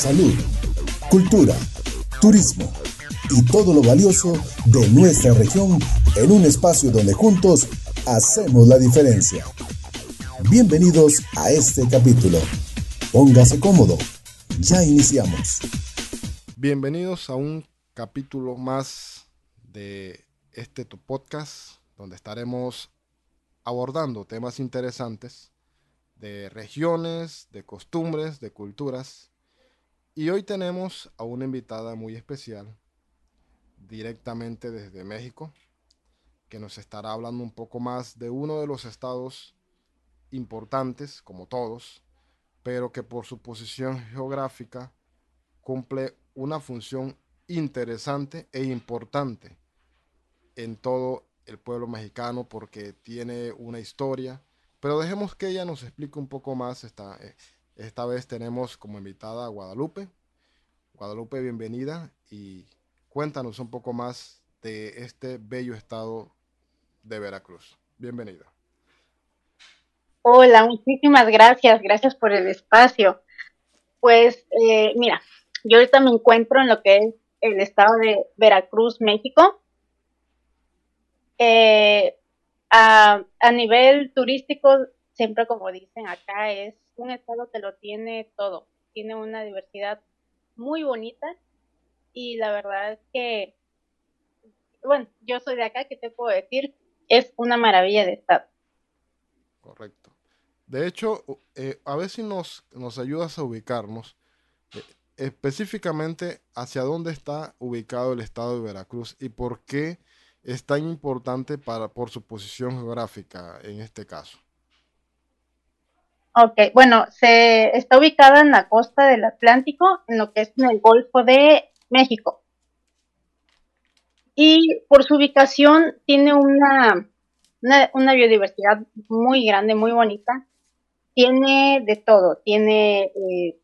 salud, cultura, turismo y todo lo valioso de nuestra región en un espacio donde juntos hacemos la diferencia. Bienvenidos a este capítulo. Póngase cómodo. Ya iniciamos. Bienvenidos a un capítulo más de este podcast donde estaremos abordando temas interesantes de regiones, de costumbres, de culturas y hoy tenemos a una invitada muy especial, directamente desde México, que nos estará hablando un poco más de uno de los estados importantes, como todos, pero que por su posición geográfica cumple una función interesante e importante en todo el pueblo mexicano porque tiene una historia. Pero dejemos que ella nos explique un poco más esta, eh, esta vez tenemos como invitada a Guadalupe. Guadalupe, bienvenida y cuéntanos un poco más de este bello estado de Veracruz. Bienvenida. Hola, muchísimas gracias. Gracias por el espacio. Pues eh, mira, yo ahorita me encuentro en lo que es el estado de Veracruz, México. Eh, a, a nivel turístico, siempre como dicen acá, es un estado que lo tiene todo, tiene una diversidad muy bonita y la verdad es que, bueno, yo soy de acá, ¿qué te puedo decir? Es una maravilla de estado. Correcto. De hecho, eh, a ver si nos, nos ayudas a ubicarnos eh, específicamente hacia dónde está ubicado el estado de Veracruz y por qué es tan importante para, por su posición geográfica en este caso. Ok, bueno, se está ubicada en la costa del Atlántico, en lo que es en el Golfo de México. Y por su ubicación tiene una, una, biodiversidad muy grande, muy bonita. Tiene de todo, tiene eh,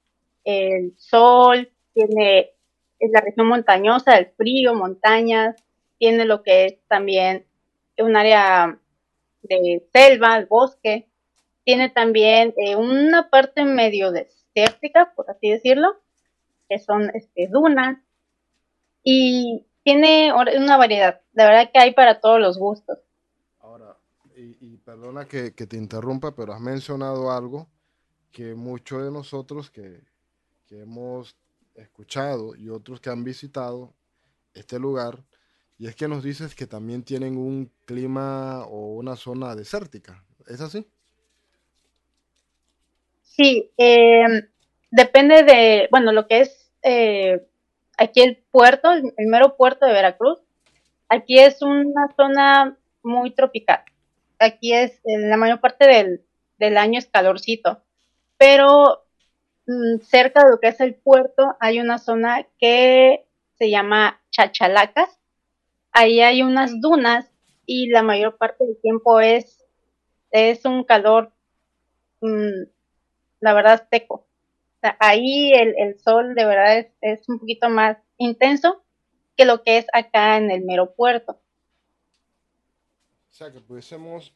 el sol, tiene la región montañosa, el frío, montañas, tiene lo que es también un área de selva, el bosque, tiene también eh, una parte medio desértica, por así decirlo, que son este, dunas. Y tiene una variedad. La verdad que hay para todos los gustos. Ahora, y, perdona que, te interrumpa, pero has mencionado algo que muchos de nosotros que, que hemos escuchado y otros que han visitado este lugar, y es que nos dices que también tienen un clima o una zona desértica. ¿Es así? Sí, em, depende de, bueno, lo que es eh, aquí el puerto, el, mero puerto de Veracruz. Aquí es una zona muy tropical. Aquí es, la mayor parte del, del año es calorcito, pero mm, cerca de lo que es el puerto hay una zona que se llama Chachalacas. Ahí hay unas dunas y la mayor parte del tiempo es, es un calor mm, la verdad, seco. ahí el, sol de verdad es, un poquito más intenso que lo que es acá en el mero puerto. O sea, que pudiésemos,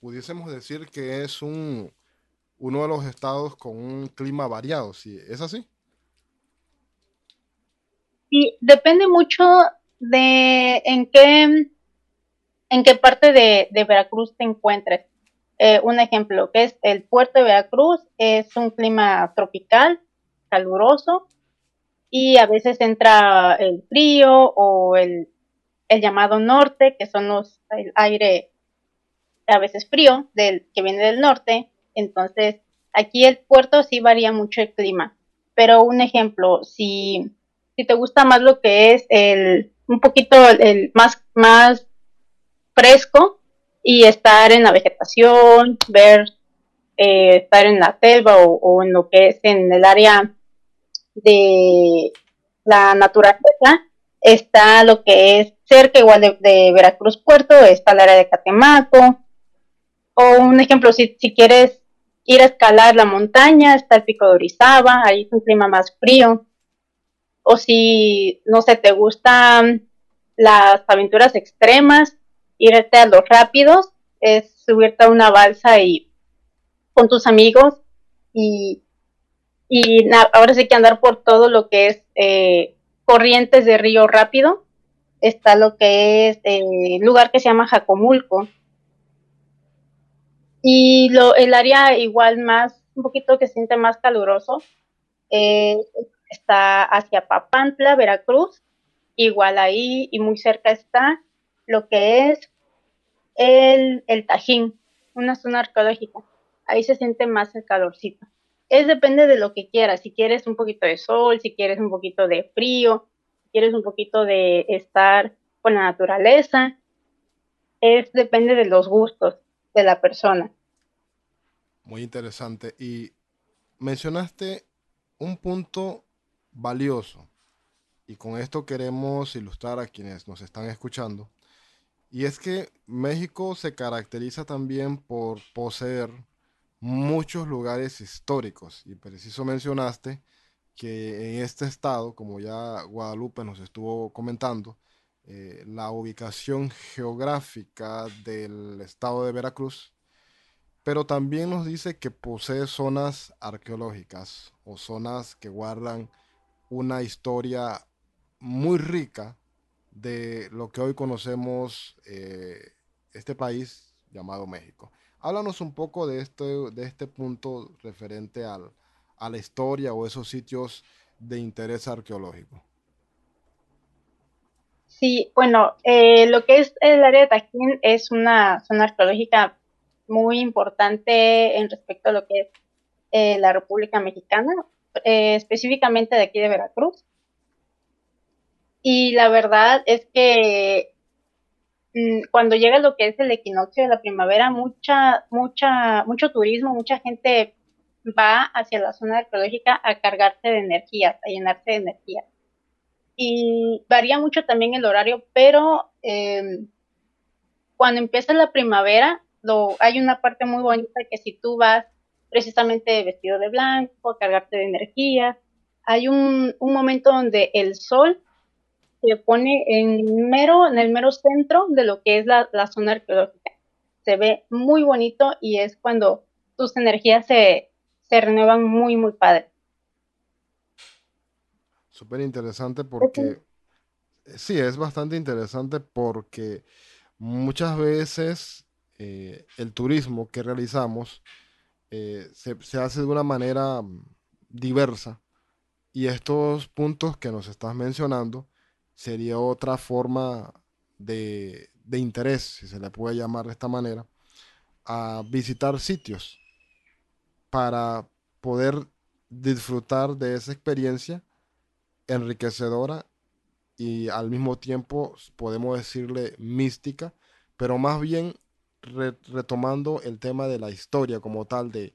pudiésemos decir que es un, uno de los estados con un clima variado, ¿sí? ¿es así? Sí, depende mucho de en qué, en qué parte de, de Veracruz te encuentres. Eh, un ejemplo, que es el puerto de Veracruz, es un clima tropical, caluroso, y a veces entra el frío o el, llamado norte, que son los, el aire a veces frío del, que viene del norte. Entonces, aquí el puerto sí varía mucho el clima. Pero un ejemplo, si, si te gusta más lo que es el, un poquito el más, más fresco, y estar en la vegetación, ver, eh, estar en la selva o, en lo que es en el área de la naturaleza, está lo que es cerca igual de, Veracruz Puerto, está el área de Catemaco, o un ejemplo, si, si quieres ir a escalar la montaña, está el pico de Orizaba, ahí es un clima más frío, o si, no sé, te gustan las aventuras extremas, irte a los rápidos, es subirte a una balsa y con tus amigos y ahora sí que andar por todo lo que es eh, corrientes de río rápido. Está lo que es el lugar que se llama Jacomulco. Y lo, el área igual más, un poquito que siente más caluroso, eh, está hacia Papantla, Veracruz. Igual ahí y muy cerca está lo que es el, el Tajín, una zona arqueológica. Ahí se siente más el calorcito es depende de lo que quieras. Si quieres un poquito de sol, si quieres un poquito de frío, si quieres un poquito de estar con la naturaleza, es depende de los gustos de la persona. Muy interesante. Y mencionaste un punto valioso. Y con esto queremos ilustrar a quienes nos están escuchando. Y es que México se caracteriza también por poseer muchos lugares históricos. Y preciso mencionaste que en este estado, como ya Guadalupe nos estuvo comentando, eh, la ubicación geográfica del estado de Veracruz, pero también nos dice que posee zonas arqueológicas o zonas que guardan una historia muy rica de lo que hoy conocemos eh, este país llamado México. Háblanos un poco de este, de este punto referente al, a la historia o esos sitios de interés arqueológico. Sí, bueno, eh, lo que es el área de Tajín es una zona arqueológica muy importante en respecto a lo que es eh, la República Mexicana, específicamente de aquí de Veracruz. Y la verdad es que Mm, cuando llega lo que es el equinoccio de la primavera, mucha, mucha, mucho turismo, mucha gente va hacia la zona arqueológica a cargarse de energías, a llenarse de energía. Y varía mucho también el horario, pero em, cuando empieza la primavera, lo, hay una parte muy bonita que si tú vas precisamente vestido de blanco, a cargarte de energía, hay un, un momento donde el sol se pone en, mero, en el mero centro de lo que es la, zona arqueológica. Se ve muy bonito y es cuando tus energías se, renuevan muy, muy padre. Súper interesante porque, sí, es bastante interesante porque muchas veces eh, el turismo que realizamos eh, se, se, hace de una manera mm, diversa y estos puntos que nos estás mencionando sería otra forma de, interés, si se le puede llamar de esta manera, a visitar sitios para poder disfrutar de esa experiencia enriquecedora y al mismo tiempo podemos decirle mística, pero más bien retomando el tema de la historia como tal de,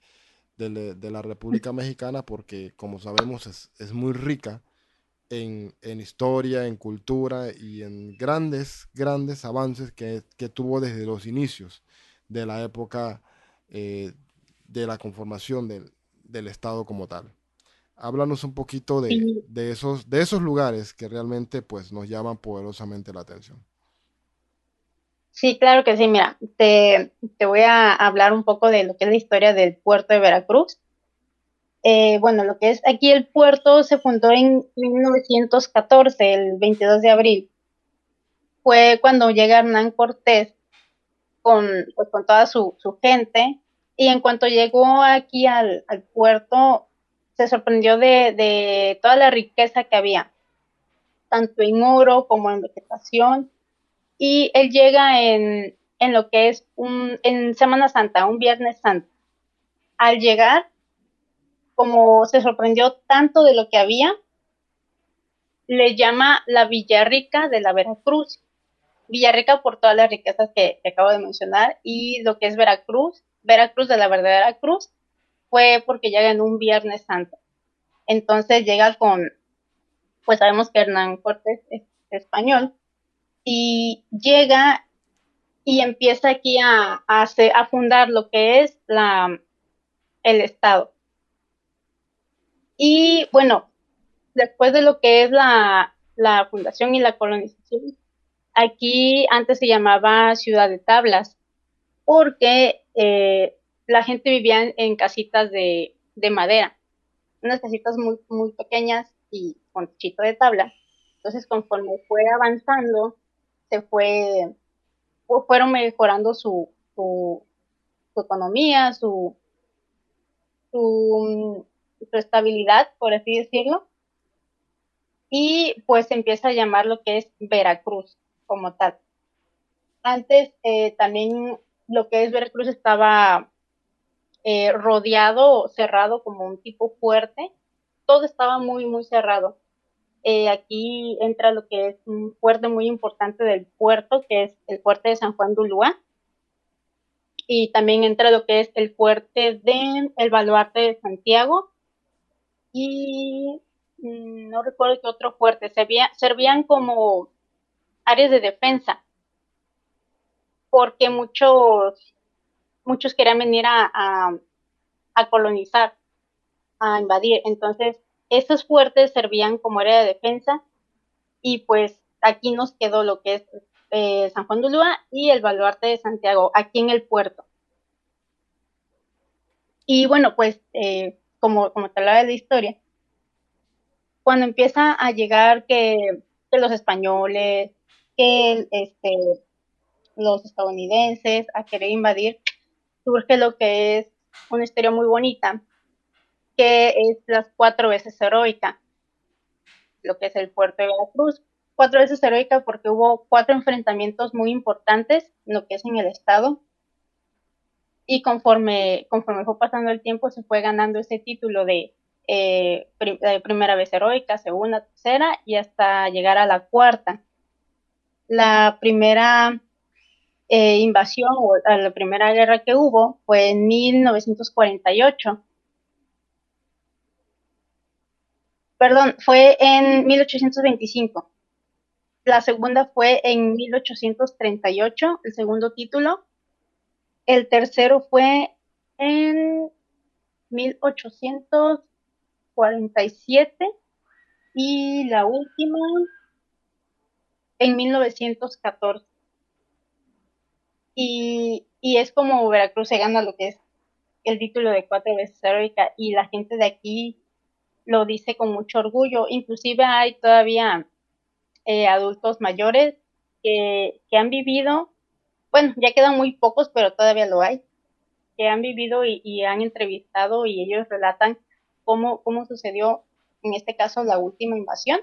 la República Mexicana, porque como sabemos es, es muy rica en, historia, en cultura y en grandes, grandes avances que, tuvo desde los inicios de la época eh, de la conformación del, Estado como tal. Háblanos un poquito de, esos, de esos lugares que realmente pues, nos llaman poderosamente la atención. Sí, claro que sí. Mira, te, te voy a hablar un poco de lo que es la historia del puerto de Veracruz. Eh, bueno, lo que es aquí el puerto se fundó en 1914, el 22 de abril. Fue cuando llega Hernán Cortés con, pues, con toda su, gente y en cuanto llegó aquí al, puerto se sorprendió de, toda la riqueza que había, tanto en oro como en vegetación. Y él llega en, en lo que es un, en Semana Santa, un Viernes Santo. Al llegar, como se sorprendió tanto de lo que había, le llama la Villarrica de la Veracruz. Villarrica por todas las riquezas que, acabo de mencionar y lo que es Veracruz, Veracruz de la verdadera cruz, fue porque llega en un Viernes Santo. Entonces llega con, pues sabemos que Hernán Cortés es español, y llega y empieza aquí a, a, a fundar lo que es la, el Estado. Y bueno, después de lo que es la, fundación y la colonización, aquí antes se llamaba Ciudad de Tablas, porque eh, la gente vivía en, casitas de, madera. unas casitas muy, muy pequeñas y con techito de tabla. Entonces, conforme fue avanzando, se fue, fueron mejorando su, su, economía, su, su, su estabilidad, por así decirlo. Y pues empieza a llamar lo que es Veracruz como tal. Antes eh, también lo que es Veracruz estaba eh, rodeado, cerrado como un tipo fuerte. Todo estaba muy, muy cerrado. Eh, aquí entra lo que es un fuerte muy importante del puerto, que es el fuerte de San Juan de Ulúa. Y también entra lo que es el fuerte de el baluarte de Santiago. Y mm, no recuerdo qué otro fuerte. servían como áreas de defensa. Porque muchos, muchos querían venir a, a colonizar, a invadir. Entonces, esos fuertes servían como área de defensa y pues aquí nos quedó lo que es eh, San Juan de Ulúa y el baluarte de Santiago, aquí en el puerto. Y bueno, pues eh, como, como te hablaba de la historia, cuando empieza a llegar que, los españoles, que este, los estadounidenses a querer invadir, surge lo que es una historia muy bonita, que es las cuatro veces heroica, lo que es el puerto de Veracruz. Cuatro veces heroica porque hubo cuatro enfrentamientos muy importantes, lo que es en el estado, y conforme, conforme fue pasando el tiempo se fue ganando ese título de, eh, primera vez heroica, segunda, tercera y hasta llegar a la cuarta. La primera eh, invasión o la primera guerra que hubo fue en 1948 perdón, fue en 1825. La segunda fue en 1838, el segundo título. El tercero fue en 1847 y la última en 1914. Y, y es como Veracruz se gana lo que es el título de cuatro veces heroica y la gente de aquí lo dice con mucho orgullo. Inclusive hay todavía eh, adultos mayores que, han vivido, bueno, ya quedan muy pocos, pero todavía lo hay, que han vivido y, han entrevistado y ellos relatan cómo, cómo sucedió, en este caso, la última invasión.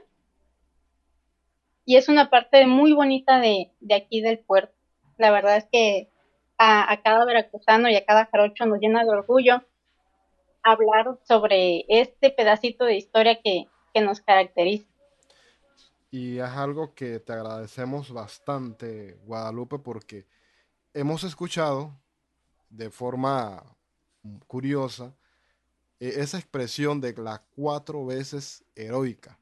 Y es una parte muy bonita de, de aquí del puerto. La verdad es que a, cada veracruzano y a cada jarocho nos llena de orgullo hablar sobre este pedacito de historia que, nos caracteriza. Y es algo que te agradecemos bastante, Guadalupe, porque hemos escuchado de forma curiosa e, esa expresión de la cuatro veces heroica.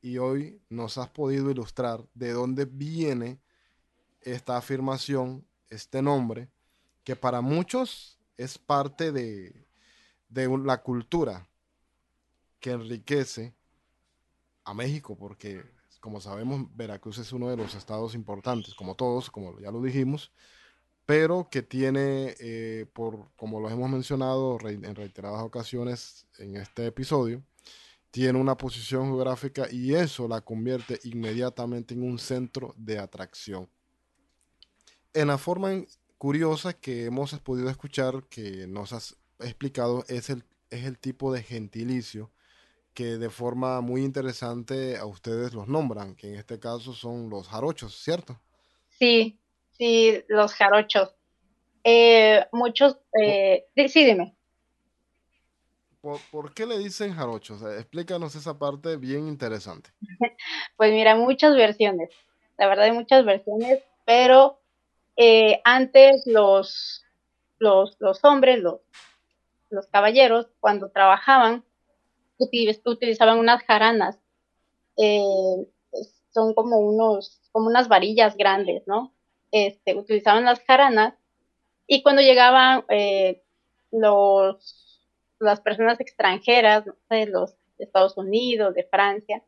Y hoy nos has podido ilustrar de dónde viene esta afirmación, este nombre, que para muchos es parte de, de la cultura que enriquece a México, porque como sabemos, Veracruz es uno de los estados importantes, como todos, como ya lo dijimos, pero que tiene, eh, por, como lo hemos mencionado en reiteradas ocasiones en este episodio, tiene una posición geográfica y eso la convierte inmediatamente en un centro de atracción. En la forma curiosa que hemos podido escuchar, que nos has explicado es el, es el tipo de gentilicio que de forma muy interesante a ustedes los nombran, que en este caso son los jarochos, ¿cierto? Sí, sí, los jarochos. Eh, muchos, eh, ¿Por, qué le dicen jarochos? explícanos esa parte bien interesante. pues mira, muchas versiones, la verdad hay muchas versiones, pero eh, antes los, los, los hombres, los, los caballeros, cuando trabajaban, utilizaban unas jaranas. Eh, son como unos, como unas varillas grandes, ¿no? Este, utilizaban las jaranas y cuando llegaban eh, los, las personas extranjeras, de los de Estados Unidos, de Francia,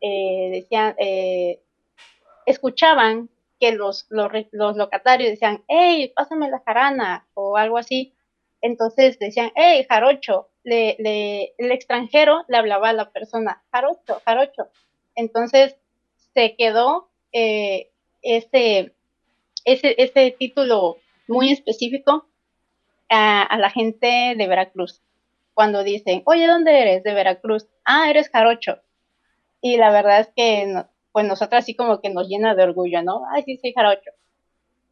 eh, decían, escuchaban que los, los, los, locatarios decían, hey, pásame la jarana o algo así, entonces decían, hey, jarocho, le, el extranjero le hablaba a la persona jarocho, jarocho. Entonces se quedó eh, ese, ese, ese título muy específico a, la gente de Veracruz. Cuando dicen, oye, ¿dónde eres? De Veracruz. Ah, eres jarocho. Y la verdad es que, pues nosotros así como que nos llena de orgullo, ¿no? Ay, sí, soy jarocho.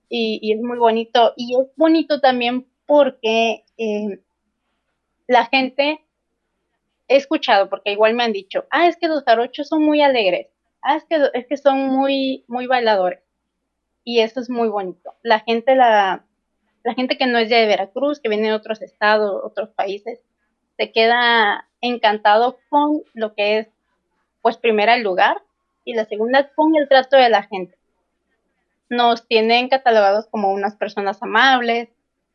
Y, y, es muy bonito. Y es bonito también porque eh, la gente, he escuchado, porque igual me han dicho, ah, es que los jarochos son muy alegres. Ah, es que, es que son muy, muy bailadores. Y eso es muy bonito. La gente la, la gente que no es de Veracruz, que viene de otros estados, otros países, se queda encantado con lo que es, pues, primera el lugar y la segunda con el trato de la gente. Nos tienen catalogados como unas personas amables,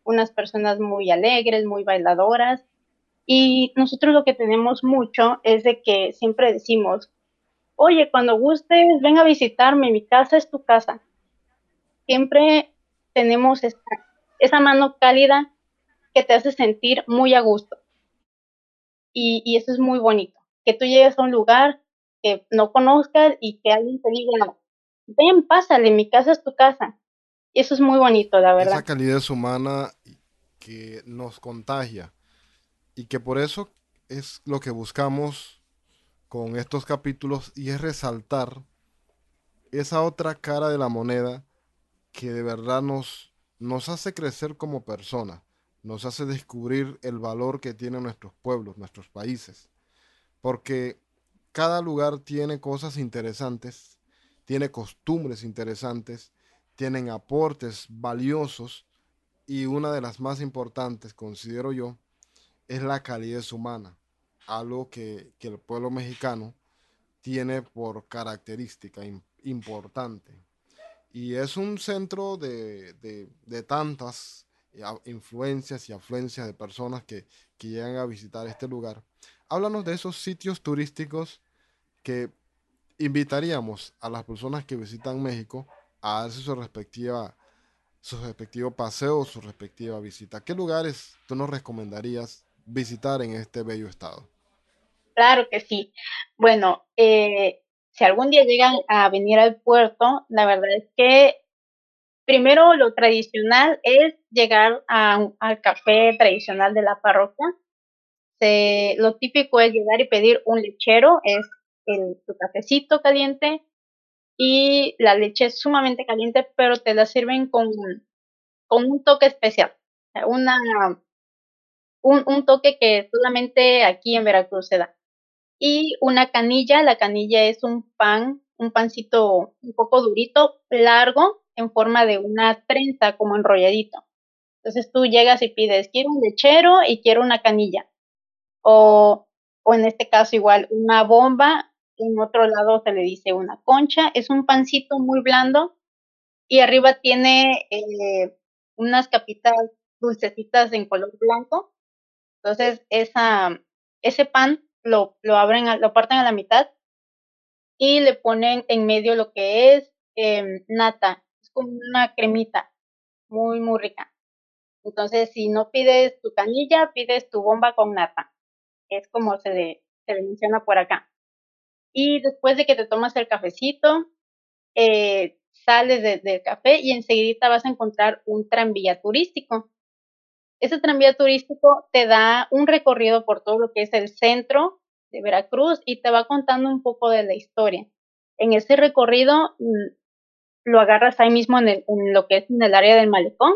unas personas muy alegres, muy bailadoras. Y nosotros lo que tenemos mucho es de que siempre decimos, oye, cuando gustes, ven a visitarme, mi casa es tu casa. Siempre tenemos esa mano cálida que te hace sentir muy a gusto. Y, eso es muy bonito, que tú llegues a un lugar que no conozcas y que alguien te diga, ven, pásale, mi casa es tu casa. Y eso es muy bonito, la verdad. Esa calidez humana que nos contagia y que por eso es lo que buscamos con estos capítulos y es resaltar esa otra cara de la moneda que de verdad nos, nos hace crecer como personas, nos hace descubrir el valor que tienen nuestros pueblos, nuestros países, porque cada lugar tiene cosas interesantes, tiene costumbres interesantes, tienen aportes valiosos y una de las más importantes, considero yo, es la calidez humana, algo que, el pueblo mexicano tiene por característica importante. Y es un centro de, tantas influencias y afluencias de personas que, llegan a visitar este lugar. Háblanos de esos sitios turísticos que invitaríamos a las personas que visitan México a hacer su respectiva su respectivo paseo, su respectiva visita. ¿Qué lugares tú nos recomendarías visitar en este bello estado? Claro que sí. Bueno, eh, si algún día llegan a venir al puerto, la verdad es que primero lo tradicional es llegar al café tradicional de la parroquia. lo típico es llegar y pedir un lechero, es el, tu cafecito caliente y la leche es sumamente caliente, pero te la sirven con, con un toque especial, una, un, un toque que solamente aquí en Veracruz se da y una canilla. La canilla es un pan, un pancito un poco durito, largo, en forma de una trenza, como enrolladito. Entonces tú llegas y pides, quiero un lechero y quiero una canilla. O, o en este caso igual, una bomba. En otro lado se le dice una concha. Es un pancito muy blando y arriba tiene eh, unas capitas dulcecitas en color blanco. Entonces, esa, ese pan lo, lo abren, lo parten a la mitad y le ponen en medio lo que es em, nata. Es como una cremita muy, muy rica. Entonces, si no pides tu canilla, pides tu bomba con nata. Es como se le, se menciona por acá. Y después de que te tomas el cafecito, eh, sales del café y enseguida vas a encontrar un tranvía turístico. Ese tranvía turístico te da un recorrido por todo lo que es el centro de Veracruz y te va contando un poco de la historia. En ese recorrido mm, lo agarras ahí mismo en, lo que es en el área del malecón.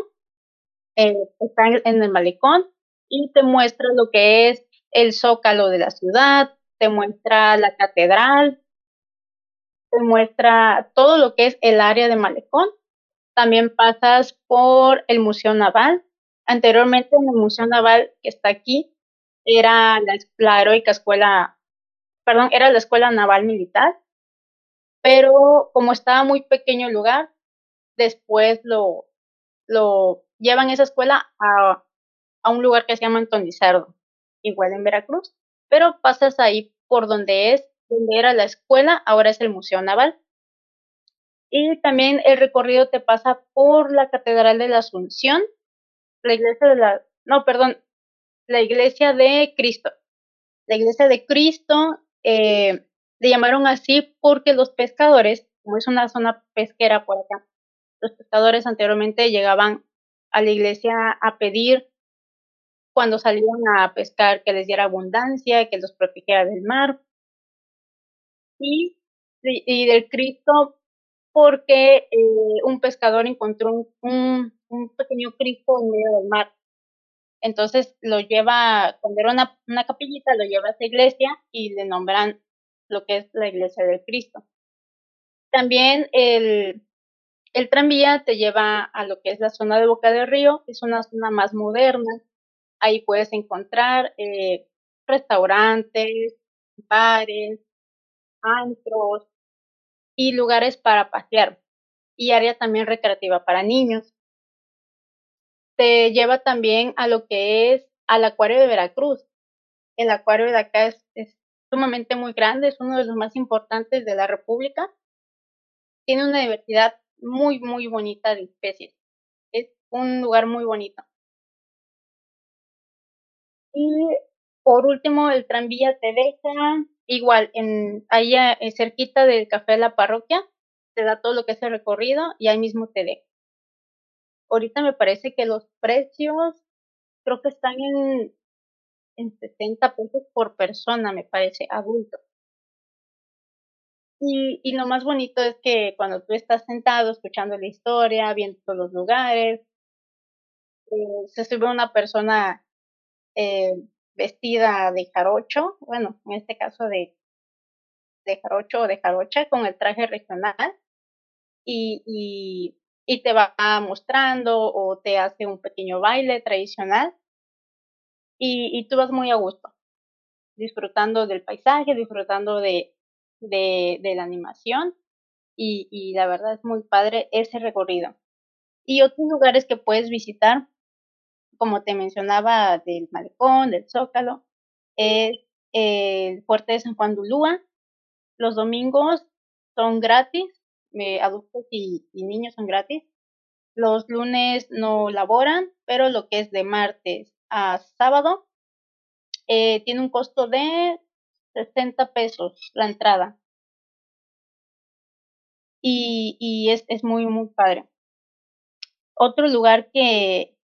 Eh, está en el malecón y te muestra lo que es el zócalo de la ciudad, te muestra la catedral, te muestra todo lo que es el área de malecón. También pasas por el Museo Naval, Anteriormente en el Museo Naval que está aquí era la, heroica escuela, perdón, era la Escuela Naval Militar, pero como estaba muy pequeño el lugar, después lo, lo llevan esa escuela a, a un lugar que se llama Antonizardo, igual en Veracruz, pero pasas ahí por donde es, donde era la escuela, ahora es el Museo Naval. Y también el recorrido te pasa por la Catedral de la Asunción, la iglesia de la, no, perdón, la iglesia de Cristo. La iglesia de Cristo eh, le llamaron así porque los pescadores, como es una zona pesquera por acá, los pescadores anteriormente llegaban a la iglesia a pedir cuando salían a pescar que les diera abundancia, que los protegiera del mar. Y, y del Cristo porque eh, un pescador encontró un, un, pequeño Cristo en medio del mar. Entonces lo lleva, cuando era una, una capillita, lo lleva a esa iglesia y le nombran lo que es la iglesia del Cristo. También el, el tranvía te lleva a lo que es la zona de Boca del Río, es una zona más moderna. Ahí puedes encontrar eh, restaurantes, bares, antros, y lugares para pasear y área también recreativa para niños. Te lleva también a lo que es al acuario de Veracruz. El acuario de acá es, sumamente muy grande, es uno de los más importantes de la República. Tiene una diversidad muy, muy bonita de especies. Es un lugar muy bonito. Y por último, el tranvía te deja igual, en, ahí eh, cerquita del café de la parroquia, te da todo lo que es el recorrido y ahí mismo te deja. Ahorita me parece que los precios creo que están en, en 60 pesos por persona, me parece, adulto. Y, y lo más bonito es que cuando tú estás sentado escuchando la historia, viendo todos los lugares, eh, se sube una persona eh, vestida de jarocho, bueno, en este caso de, de jarocho o de jarocha con el traje regional y, y, y te va mostrando o te hace un pequeño baile tradicional y, y tú vas muy a gusto, disfrutando del paisaje, disfrutando de, de, de la animación y, y la verdad es muy padre ese recorrido. Y otros lugares que puedes visitar como te mencionaba, del Malecón, del Zócalo, es el fuerte de San Juan Dulúa. Los domingos son gratis, adultos y, niños son gratis. Los lunes no laboran, pero lo que es de martes a sábado eh, tiene un costo de 60 pesos la entrada. Y, y es, es muy, muy padre. Otro lugar que,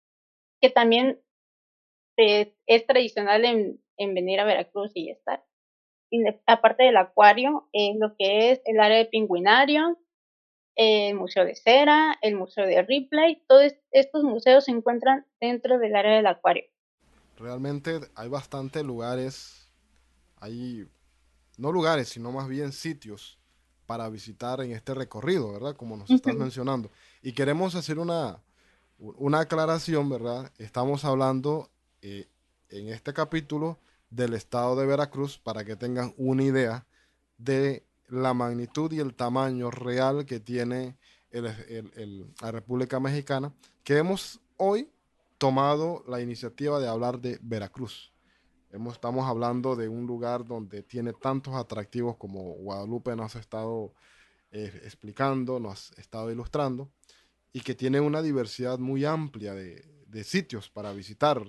que también es tradicional en, en, venir a Veracruz y estar. aparte del acuario, es lo que es el área de pingüinario, el Museo de Cera, el Museo de Ripley, todos estos museos se encuentran dentro del área del acuario. Realmente hay bastantes lugares, hay no lugares, sino más bien sitios para visitar en este recorrido, ¿verdad? Como nos estás mencionando. Y queremos hacer una, una aclaración, ¿verdad? Estamos hablando eh, en este capítulo del estado de Veracruz para que tengan una idea de la magnitud y el tamaño real que tiene la República Mexicana, que hemos hoy tomado la iniciativa de hablar de Veracruz. Hemos, estamos hablando de un lugar donde tiene tantos atractivos como Guadalupe nos ha estado eh, explicando, nos ha estado ilustrando y que tiene una diversidad muy amplia de, sitios para visitar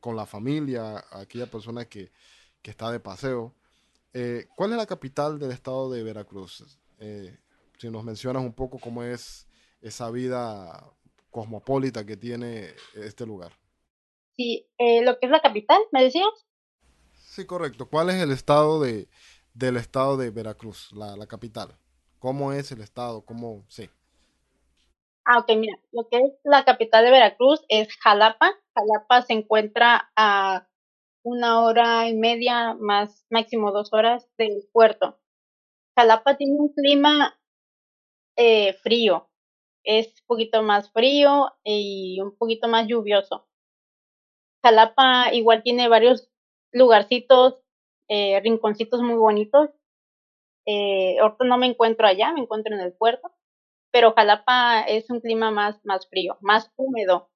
con la familia, aquella persona que, está de paseo. Eh, ¿Cuál es la capital del estado de Veracruz? Eh, si nos mencionas un poco cómo es esa vida cosmopolita que tiene este lugar. Sí, eh, lo que es la capital, ¿me decías? Sí, correcto. ¿Cuál es el estado de, del estado de Veracruz, la, la capital? ¿Cómo es el estado? ¿Cómo? Sí. Ah, ok, mira, lo que es la capital de Veracruz es Jalapa. Jalapa se encuentra a una hora y media, más máximo dos horas del puerto. Jalapa tiene un clima eh, frío, es un poquito más frío y un poquito más lluvioso. Jalapa igual tiene varios lugarcitos, eh, rinconcitos muy bonitos. Eh, ahorita no me encuentro allá, me encuentro en el puerto pero Jalapa es un clima más, más frío, más húmedo.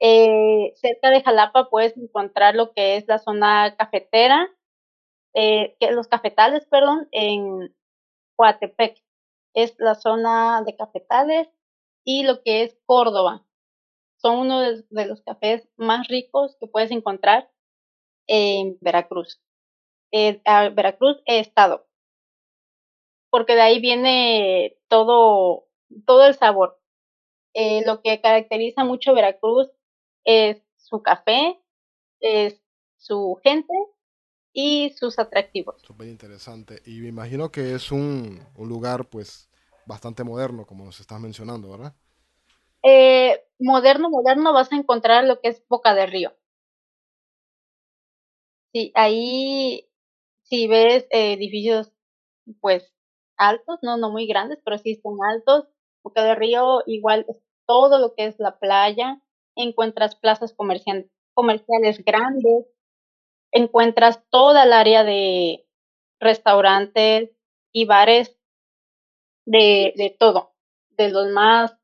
Eh, cerca de Jalapa puedes encontrar lo que es la zona cafetera, eh, los cafetales, perdón, en Coatepec. Es la zona de cafetales y lo que es Córdoba. son uno de, los cafés más ricos que puedes encontrar en Veracruz. Eh, Veracruz he estado, porque de ahí viene todo, todo el sabor. Eh, lo que caracteriza mucho Veracruz es su café, es su gente y sus atractivos. Súper interesante. Y me imagino que es un, un, lugar pues bastante moderno, como nos estás mencionando, ¿verdad? Eh, moderno, moderno vas a encontrar lo que es Boca del Río. Sí, ahí si ves eh, edificios pues altos, no, no muy grandes, pero sí son altos. Boca del Río igual es todo lo que es la playa, encuentras plazas comerciales, grandes, encuentras toda el área de restaurantes y bares de, todo, de los más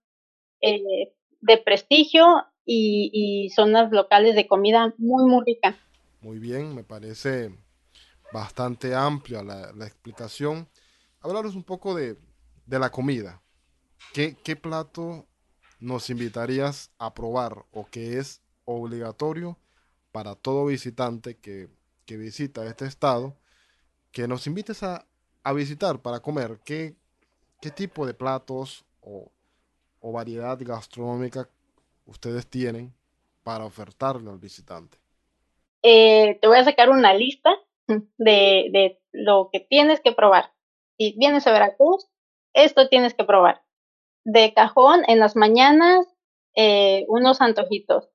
eh, de prestigio y, zonas locales de comida muy, muy rica. Muy bien, me parece bastante amplia la, explicación. Hablaros un poco de, la comida. ¿Qué, ¿Qué plato nos invitarías a probar o que es obligatorio para todo visitante que, visita este estado, que nos invites a, visitar para comer. ¿Qué, qué tipo de platos o, variedad gastronómica ustedes tienen para ofertarle al visitante? Eh, te voy a sacar una lista de, de, lo que tienes que probar. Si vienes a Veracruz, esto tienes que probar. De cajón, en las mañanas, eh, unos antojitos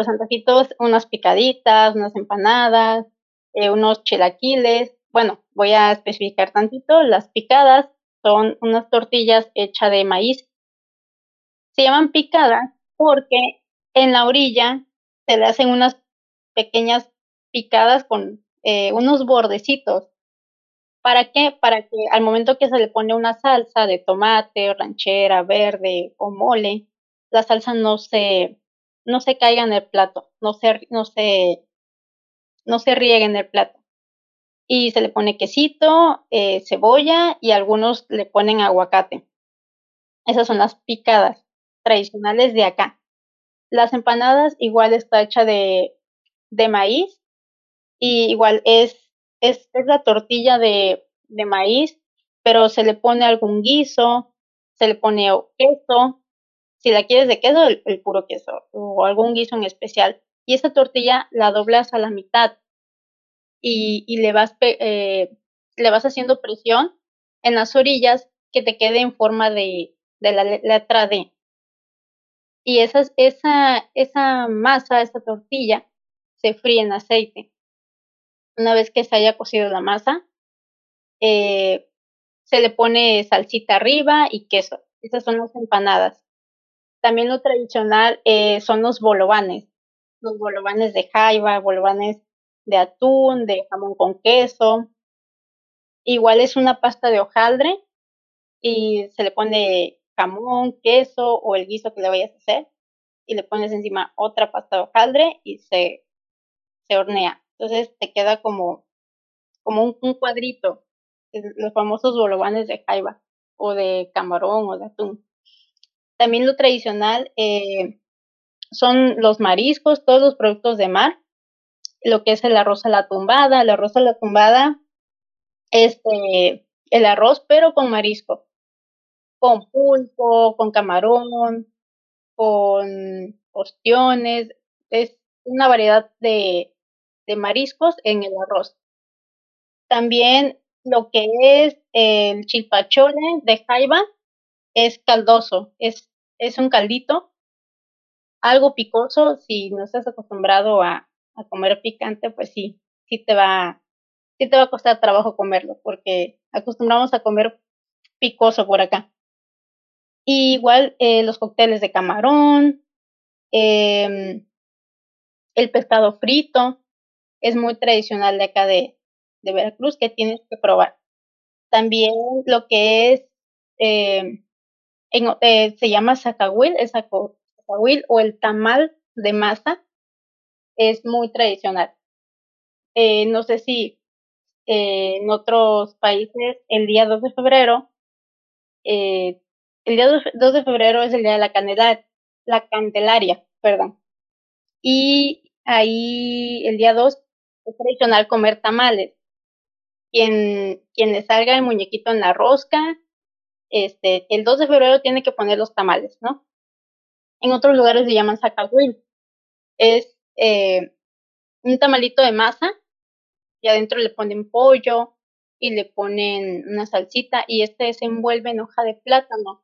los antojitos, unas picaditas, unas empanadas, eh, unos chilaquiles. Bueno, voy a especificar tantito. Las picadas son unas tortillas hechas de maíz. Se llaman picadas porque en la orilla se le hacen unas pequeñas picadas con eh, unos bordecitos. ¿Para qué? Para que al momento que se le pone una salsa de tomate, ranchera, verde o mole, la salsa no se, no se caiga en el plato, no se, no se, no se riegue en el plato. Y se le pone quesito, eh, cebolla y algunos le ponen aguacate. Esas son las picadas tradicionales de acá. Las empanadas igual está hecha de, de maíz y igual es, es, es la tortilla de, de maíz, pero se le pone algún guiso, se le pone queso, si la quieres de queso, el, puro queso o algún guiso en especial. Y esa tortilla la doblas a la mitad y, y le, vas, eh, le vas haciendo presión en las orillas que te quede en forma de, de la letra D. Y esa, esa, esa masa, esa tortilla, se fríe en aceite. Una vez que se haya cocido la masa, eh, se le pone salsita arriba y queso. Esas son las empanadas. También lo tradicional eh, son los bolovanes, los bolovanes de jaiba, bolovanes de atún, de jamón con queso. Igual es una pasta de hojaldre y se le pone jamón, queso o el guiso que le vayas a hacer y le pones encima otra pasta de hojaldre y se, se hornea. Entonces te queda como, como un, cuadrito, los famosos bolovanes de jaiba o de camarón o de atún. También lo tradicional eh, son los mariscos, todos los productos de mar, lo que es el arroz a la tumbada, el arroz a la tumbada, este, el arroz pero con marisco, con pulpo, con camarón, con ostiones, es una variedad de, de mariscos en el arroz. También lo que es el chilpachole de jaiba es caldoso, es es un caldito, algo picoso, si no estás acostumbrado a, comer picante, pues sí, sí te va, sí te va a costar trabajo comerlo, porque acostumbramos a comer picoso por acá. igual eh, los cócteles de camarón, em, el pescado frito, es muy tradicional de acá de, de Veracruz que tienes que probar. También lo que es eh, eh, se llama zacahuil, el zacahuil o el tamal de masa, es muy tradicional. Eh, no sé si en otros países el día 2 de febrero, el día 2 de febrero es el día de la, candela, la Candelaria. perdón. Y ahí el día 2 tradicional comer tamales. Quien, quien le salga el muñequito en la rosca, este, el 2 de febrero tiene que poner los tamales, ¿no? En otros lugares se llaman sacahuil. Es eh, un tamalito de masa y adentro le ponen pollo y le ponen una salsita y este se envuelve en hoja de plátano.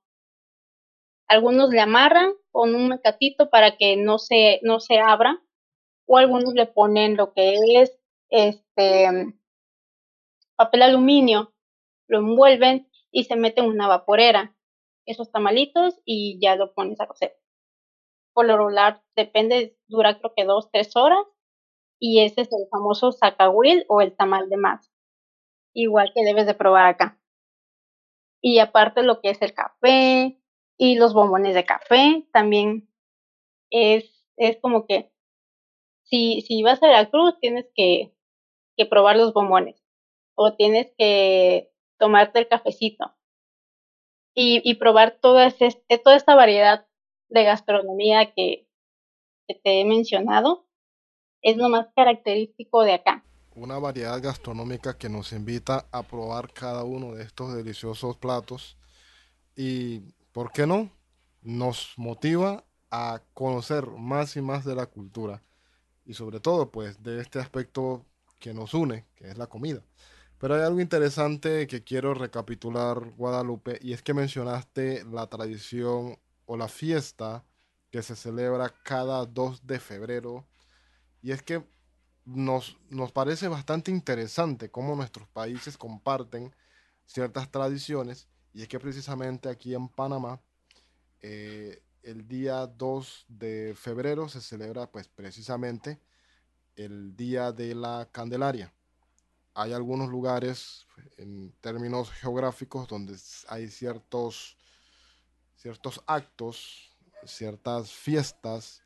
Algunos le amarran con un mecatito para que no se, no se abra o algunos le ponen lo que es este papel aluminio, lo envuelven y se meten en una vaporera esos tamalitos y ya lo pones a cocer. Por lo regular depende, dura creo que dos, tres horas y ese es el famoso sacahuil o el tamal de masa. Igual que debes de probar acá. Y aparte lo que es el café y los bombones de café, también es, es como que si, vas a la cruz tienes que, probar los bombones o tienes que tomarte el cafecito y, probar toda, este, toda esta variedad de gastronomía que, que te he mencionado es lo más característico de acá. Una variedad gastronómica que nos invita a probar cada uno de estos deliciosos platos y, ¿por qué no? Nos motiva a conocer más y más de la cultura y sobre todo pues de este aspecto que nos une, que es la comida. Pero hay algo interesante que quiero recapitular, Guadalupe, y es que mencionaste la tradición o la fiesta que se celebra cada 2 de febrero y es que nos, nos parece bastante interesante cómo nuestros países comparten ciertas tradiciones. Y es que precisamente aquí en Panamá, eh, el día 2 de febrero se celebra pues precisamente el Día de la Candelaria. Hay algunos lugares en términos geográficos donde hay ciertos, ciertos actos, ciertas fiestas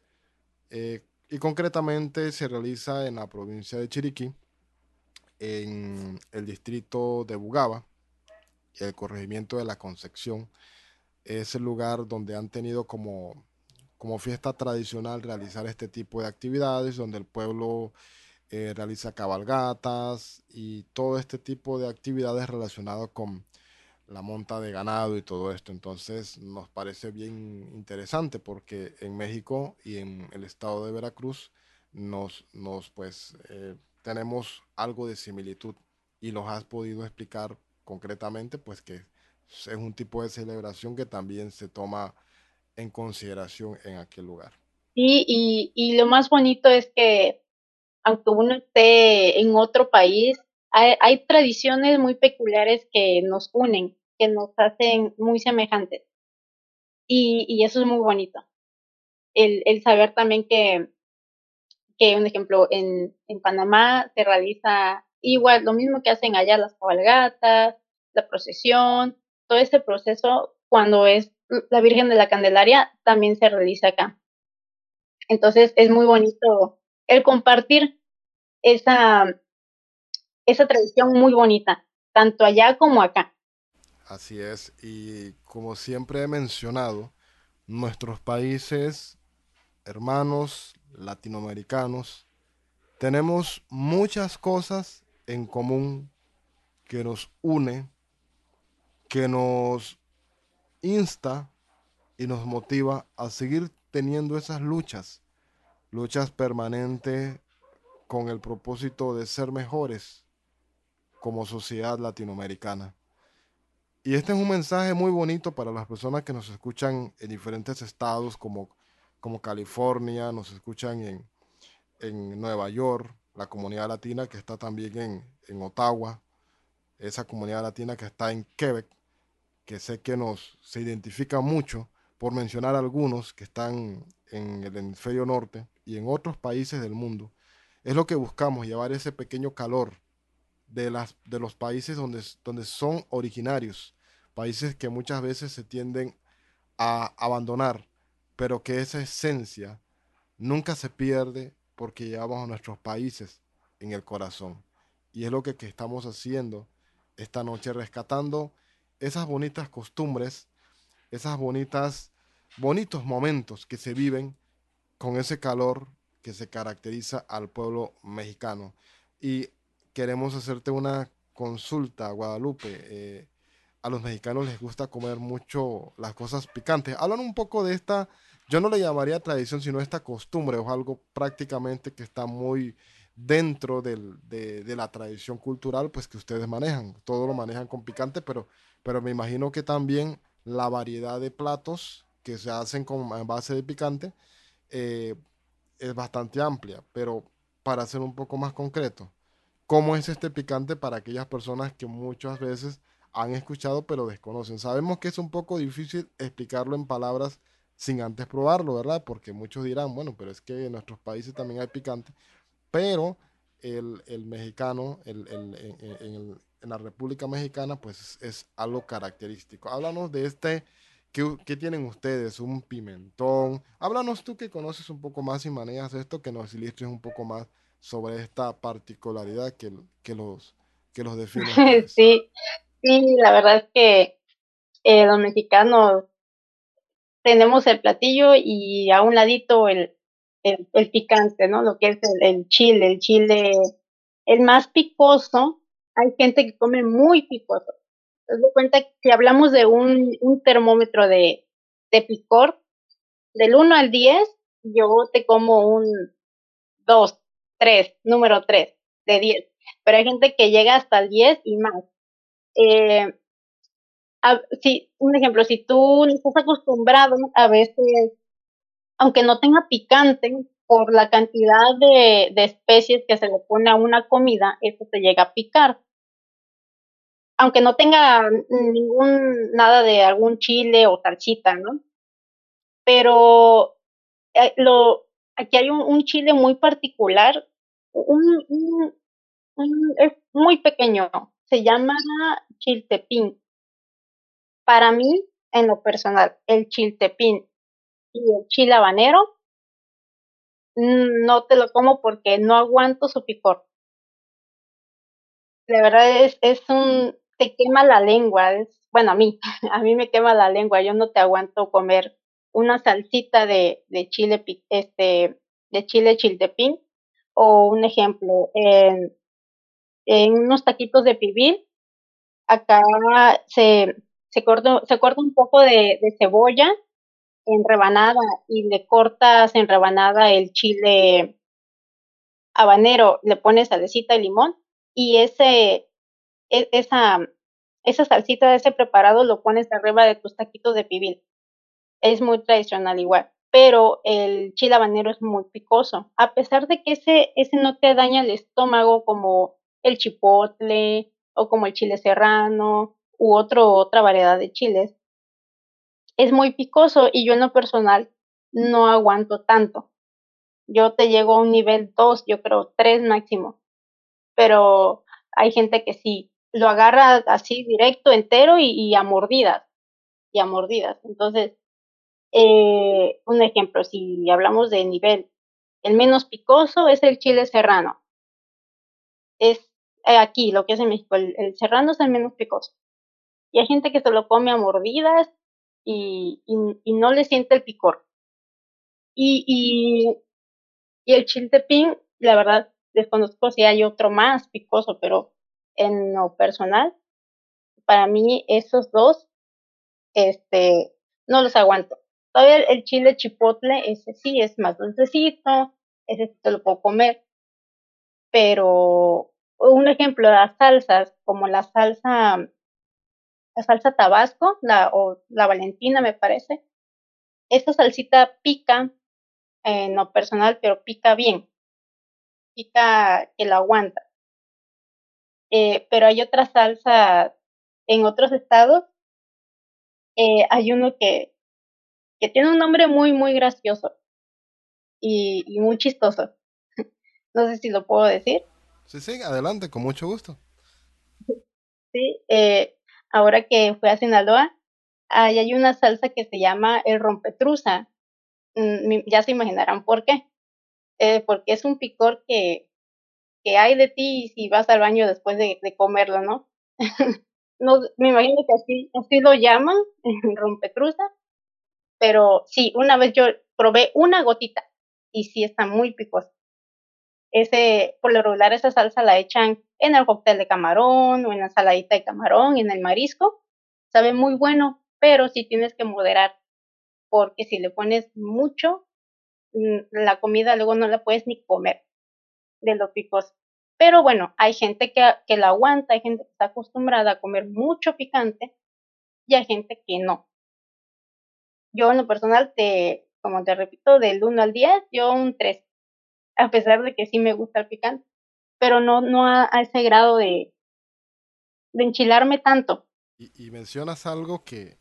eh, y concretamente se realiza en la provincia de Chiriquí, en el distrito de Bugaba, el corregimiento de la Concepción. Es el lugar donde han tenido como, como fiesta tradicional realizar este tipo de actividades, donde el pueblo eh, realiza cabalgatas y todo este tipo de actividades relacionadas con la monta de ganado y todo esto. Entonces nos parece bien interesante porque en México y en el estado de Veracruz nos, nos pues eh, tenemos algo de similitud y los has podido explicar concretamente pues que es un tipo de celebración que también se toma en consideración en aquel lugar. Sí, y, y lo más bonito es que aunque uno esté en otro país, hay, tradiciones muy peculiares que nos unen que nos hacen muy semejantes. Y, y eso es muy bonito. El, el saber también que, que, un ejemplo, en, en Panamá se realiza igual lo mismo que hacen allá las cabalgatas, la procesión, todo ese proceso cuando es la Virgen de la Candelaria también se realiza acá. Entonces es muy bonito el compartir esa, esa tradición muy bonita, tanto allá como acá. Así es, y como siempre he mencionado, nuestros países hermanos latinoamericanos tenemos muchas cosas en común que nos une, que nos insta y nos motiva a seguir teniendo esas luchas, luchas permanentes con el propósito de ser mejores como sociedad latinoamericana. Y este es un mensaje muy bonito para las personas que nos escuchan en diferentes estados como, como California, nos escuchan en, en Nueva York, la comunidad latina que está también en, en Ottawa, esa comunidad latina que está en Quebec, que sé que nos se identifica mucho, por mencionar algunos que están en el hemisferio norte y en otros países del mundo. Es lo que buscamos, llevar ese pequeño calor de, las, de los países donde, donde son originarios, países que muchas veces se tienden a abandonar, pero que esa esencia nunca se pierde porque llevamos a nuestros países en el corazón. Y es lo que, que estamos haciendo esta noche, rescatando esas bonitas costumbres, esas bonitas, bonitos momentos que se viven con ese calor que se caracteriza al pueblo mexicano. Y queremos hacerte una consulta, Guadalupe. Eh, a los mexicanos les gusta comer mucho las cosas picantes. Hablan un poco de esta, yo no le llamaría tradición, sino esta costumbre, o algo prácticamente que está muy dentro del, de, de, la tradición cultural, pues que ustedes manejan. Todo lo manejan con picante, pero, pero me imagino que también la variedad de platos que se hacen con base de picante eh, es bastante amplia. Pero para ser un poco más concreto, ¿cómo es este picante para aquellas personas que muchas veces han escuchado pero desconocen? Sabemos que es un poco difícil explicarlo en palabras sin antes probarlo, ¿verdad? Porque muchos dirán, bueno, pero es que en nuestros países también hay picante pero el, el mexicano el, la República Mexicana pues es algo característico. Háblanos de este, ¿qué, ¿qué, tienen ustedes? Un pimentón. Háblanos tú que conoces un poco más y manejas esto, que nos ilustres un poco más sobre esta particularidad que, que los, que los define. sí, sí, la verdad es que eh, los mexicanos tenemos el platillo y a un ladito el, el, picante, ¿no? Lo que es el, chile, el chile, el más picoso, hay gente que come muy picoso. Te das cuenta que hablamos de un, un termómetro de, de picor, del 1 al 10, yo te como un 2, 3, número 3 de 10. Pero hay gente que llega hasta el 10 y más. Eh, si, un ejemplo, si tú estás acostumbrado a veces aunque no tenga picante, por la cantidad de, especies que se le pone a una comida, eso te llega a picar. Aunque no tenga ningún, nada de algún chile o salsita, ¿no? Pero eh, aquí hay un, chile muy particular, un, es muy pequeño, se llama chiltepín. Para mí, en lo personal, el chiltepín y el chile habanero, no te lo como porque no aguanto su picor. De verdad es, es un, te quema la lengua, es, bueno, a mí, a mí me quema la lengua, yo no te aguanto comer una salsita de, de chile, este, de chile chiltepín, o un ejemplo, en, en unos taquitos de pibil, acá se, se corta, se corta un poco de, de cebolla, en rebanada y le cortas en rebanada el chile habanero, le pones salecita y limón y ese, esa, esa salsita de ese preparado lo pones arriba de tus taquitos de pibil. Es muy tradicional igual, pero el chile habanero es muy picoso. A pesar de que ese, ese no te daña el estómago como el chipotle o como el chile serrano u otro, otra variedad de chiles, es muy picoso y yo en lo personal no aguanto tanto. Yo te llego a un nivel 2, yo creo 3 máximo. Pero hay gente que sí, lo agarra así directo, entero y, a mordidas. Y a mordidas. Entonces, eh, un ejemplo, si hablamos de nivel, el menos picoso es el chile serrano. Es eh, aquí, lo que es en México, el, serrano es el menos picoso. Y hay gente que se lo come a mordidas y, y, no le siente el picor. Y, y, y el chiltepín, la verdad, desconozco si hay otro más picoso, pero en lo personal, para mí esos dos, este, no los aguanto. Todavía el, chile chipotle, ese sí es más dulcecito, ese sí te lo puedo comer. Pero un ejemplo, las salsas, como la salsa la salsa tabasco, la, o la valentina me parece. Esta salsita pica, en lo personal, pero pica bien. Pica que la aguanta. Eh, pero hay otra salsa en otros estados. Eh, hay uno que, que tiene un nombre muy, muy gracioso y, y muy chistoso. no sé si lo puedo decir. Sí, sí, adelante, con mucho gusto. Sí, eh, ahora que fui a Sinaloa, ahí hay una salsa que se llama el rompetruza. Mm, ya se imaginarán por qué. Eh, porque es un picor que, que hay de ti si vas al baño después de, de comerlo, ¿no? no me imagino que así, así lo llaman, rompetruza. Pero sí, una vez yo probé una gotita, y sí está muy picosa. Ese, por lo regular esa salsa la echan en el cóctel de camarón o en la saladita de camarón, en el marisco. Sabe muy bueno, pero sí tienes que moderar, porque si le pones mucho, mm, la comida luego no la puedes ni comer de lo picoso. Pero bueno, hay gente que, que la aguanta, hay gente que está acostumbrada a comer mucho picante y hay gente que no. Yo en lo personal, te, como te repito, del 1 al 10, yo un 3, a pesar de que sí me gusta el picante, pero no, no a, ese grado de, de enchilarme tanto. Y, mencionas algo que,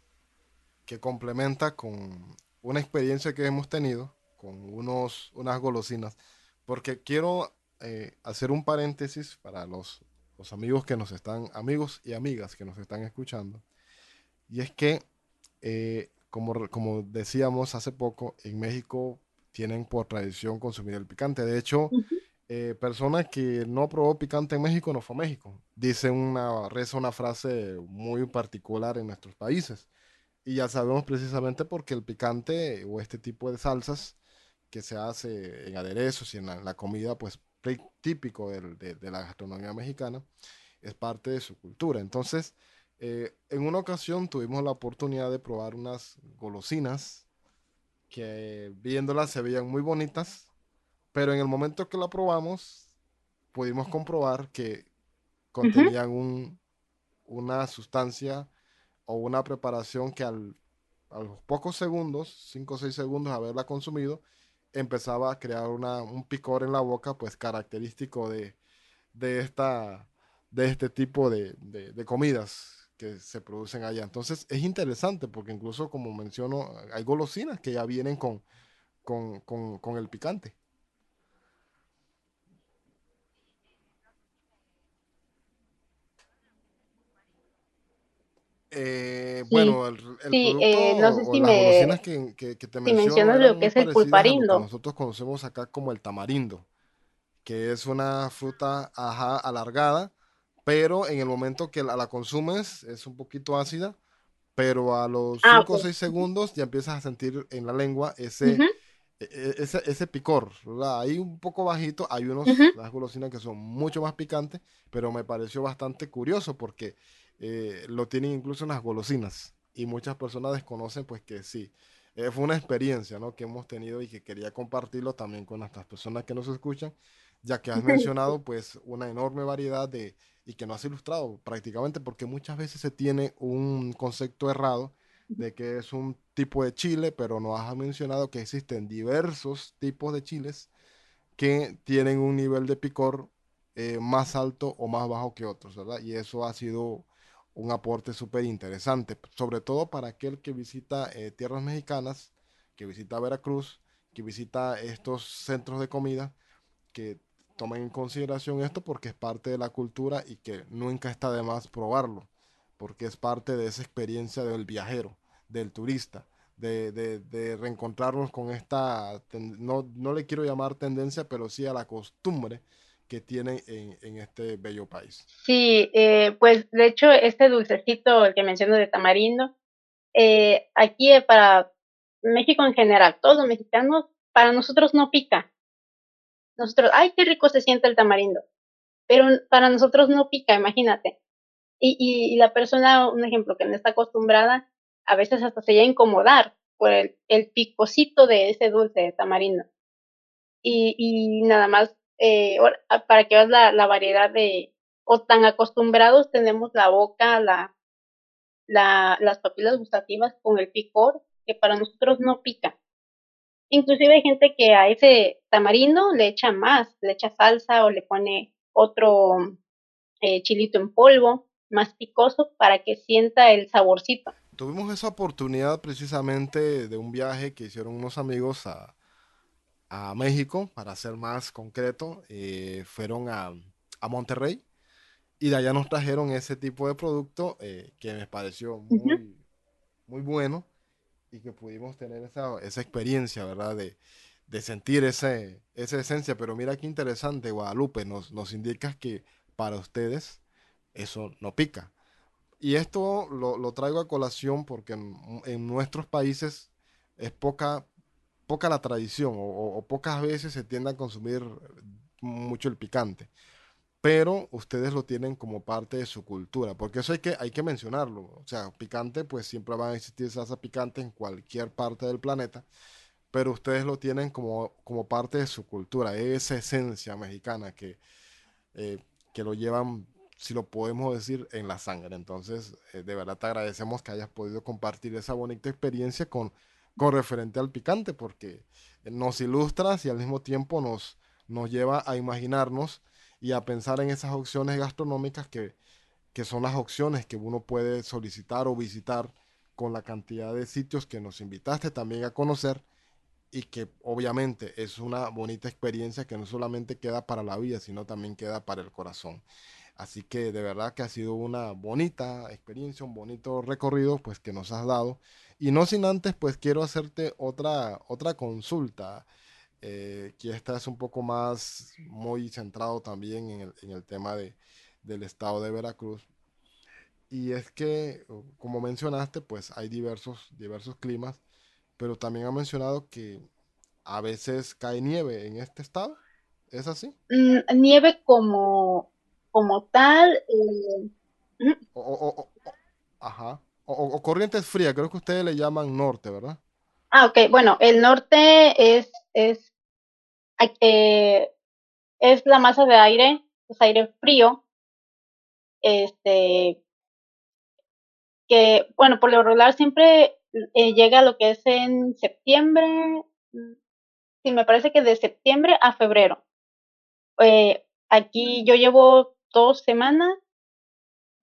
que complementa con una experiencia que hemos tenido con unos, unas golosinas, porque quiero eh, hacer un paréntesis para los, los amigos que nos están, amigos y amigas que nos están escuchando, y es que eh, como, como decíamos hace poco, en México tienen por tradición consumir el picante. De hecho, eh, personas que no probó picante en México no fue a México. Dice una, reza una frase muy particular en nuestros países. Y ya sabemos precisamente porque el picante o este tipo de salsas que se hace en aderezos y en la, comida, pues típico de, de, la gastronomía mexicana, es parte de su cultura. Entonces, eh, en una ocasión tuvimos la oportunidad de probar unas golosinas que viéndolas se veían muy bonitas, pero en el momento que la probamos pudimos comprobar que contenían una sustancia o una preparación que al, a los pocos segundos, 5 o 6 segundos de haberla consumido, empezaba a crear un picor en la boca, pues característico de, esta, de este tipo de comidas que se producen allá. Entonces es interesante porque incluso como menciono, hay golosinas que ya vienen con, con, el picante. Eh, bueno, el, el sí, eh, no sé si me, que, que, te mencionas lo que es el pulparindo. nosotros conocemos acá como el tamarindo, que es una fruta ajá, alargada pero en el momento que la, consumes es un poquito ácida, pero a los 5 ah, o 6 segundos ya empiezas a sentir en la lengua ese, e, e, ese, ese, picor, ¿verdad? Ahí un poco bajito, hay unos, las golosinas que son mucho más picantes, pero me pareció bastante curioso porque eh, lo tienen incluso en las golosinas y muchas personas desconocen pues que sí. Eh, fue una experiencia ¿no? que hemos tenido y que quería compartirlo también con estas personas que nos escuchan, ya que has mencionado pues una enorme variedad de, y que no has ilustrado prácticamente porque muchas veces se tiene un concepto errado de que es un tipo de chile, pero no has mencionado que existen diversos tipos de chiles que tienen un nivel de picor eh, más alto o más bajo que otros, ¿verdad? Y eso ha sido un aporte súper interesante, sobre todo para aquel que visita eh, tierras mexicanas, que visita Veracruz, que visita estos centros de comida, que tomen en consideración esto porque es parte de la cultura y que nunca está de más probarlo, porque es parte de esa experiencia del viajero, del turista, de, de, reencontrarnos con esta, no, no, le quiero llamar tendencia, pero sí a la costumbre que tienen en, en este bello país. Sí, eh, pues de hecho este dulcecito, el que menciono de tamarindo, eh, aquí para México en general, todos los mexicanos, para nosotros no pica, nosotros, ay, qué rico se siente el tamarindo, pero para nosotros no pica, imagínate. Y, y, la persona, un ejemplo, que no está acostumbrada, a veces hasta se llega a incomodar por el, el picocito de ese dulce de tamarindo. Y nada más, eh, para que veas la, variedad de, o tan acostumbrados tenemos la boca, la, la, las papilas gustativas con el picor, que para nosotros no pica. Inclusive hay gente que a ese tamarindo le echa más, le echa salsa o le pone otro eh, chilito en polvo, más picoso, para que sienta el saborcito. Tuvimos esa oportunidad precisamente de un viaje que hicieron unos amigos a, a México, para ser más concreto, eh, fueron a, a, Monterrey y de allá nos trajeron ese tipo de producto eh, que me pareció muy, muy bueno y que pudimos tener esa, esa experiencia, ¿verdad? De, de sentir ese, esa esencia. Pero mira qué interesante, Guadalupe, nos, nos indicas que para ustedes eso no pica. Y esto lo, lo traigo a colación porque en, en, nuestros países es poca poca la tradición o, pocas veces se tiende a consumir mucho el picante. Pero ustedes lo tienen como parte de su cultura, porque eso hay que, hay que mencionarlo. O sea, picante, pues siempre van a existir salsa picante en cualquier parte del planeta, pero ustedes lo tienen como, como parte de su cultura, esa esencia mexicana que, eh, que lo llevan si lo podemos decir, en la sangre. Entonces, eh, de verdad te agradecemos que hayas podido compartir esa bonita experiencia con, con referente al picante, porque nos ilustras y al mismo tiempo nos, nos lleva a imaginarnos y a pensar en esas opciones gastronómicas que, que son las opciones que uno puede solicitar o visitar con la cantidad de sitios que nos invitaste también a conocer y que obviamente es una bonita experiencia que no solamente queda para la vida, sino también queda para el corazón. Así que de verdad que ha sido una bonita experiencia, un bonito recorrido pues que nos has dado. Y no sin antes pues quiero hacerte otra, otra consulta, eh, que esta es un poco más muy centrado también en el, en el tema de, del estado de Veracruz. Y es que, como mencionaste, pues hay diversos, diversos climas, pero también ha mencionado que a veces cae nieve en este estado. ¿Es así? Mm, nieve como como tal. Eh, o, ajá. O, corrientes frías, creo que ustedes le llaman norte, ¿verdad? Ah, ok. Bueno, el norte es, es, eh, es la masa de aire, es aire frío. Este, que, bueno, por lo regular siempre eh, llega lo que es en septiembre, mm, sí, me parece que de septiembre a febrero. aquí yo llevo dos semanas,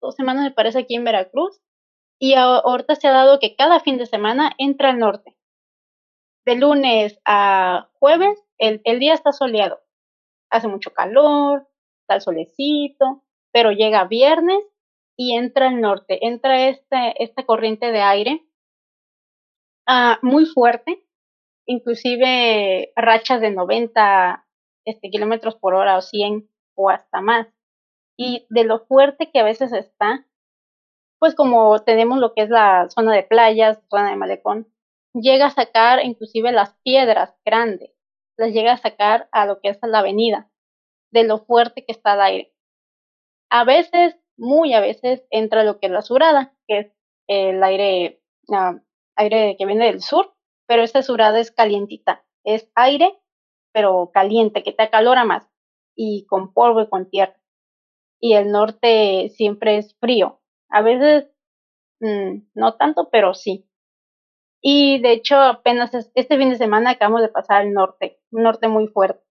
dos semanas me parece aquí en Veracruz, y ahorita se ha dado que cada fin de semana entra al norte. De lunes a jueves, el, día está soleado. Hace mucho calor, está el solecito, pero llega viernes y entra al norte, entra este, esta corriente de aire ah, muy fuerte, inclusive rachas de 90 este, kilómetros por hora o 100 o hasta más y de lo fuerte que a veces está, pues como tenemos lo que es la zona de playas, zona de malecón, llega a sacar inclusive las piedras grandes, las llega a sacar a lo que es la avenida, de lo fuerte que está el aire. A veces, muy a veces, entra lo que es la surada, que es el aire, ah, aire que viene del sur, pero esta surada es calientita, es aire, pero caliente, que te acalora más, y con polvo y con tierra y el norte siempre es frío. A veces mm, no tanto, pero sí. Y de hecho, apenas este fin de semana acabamos de pasar al norte, un norte muy fuerte.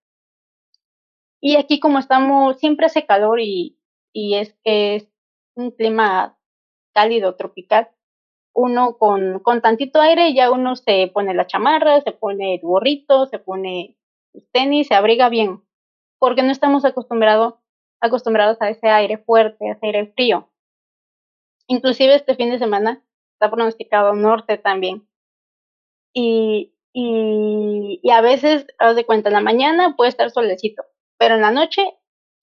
Y aquí como estamos, siempre hace calor y, y es es un clima cálido, tropical. Uno con, con tantito aire ya uno se pone la chamarra, se pone el gorrito, se pone tenis, se abriga bien, porque no estamos acostumbrados acostumbrados a ese aire fuerte, a ese aire frío. Inclusive este fin de semana está pronosticado norte también. Y, y, a veces, haz de cuenta, en la mañana puede estar solecito, pero en la noche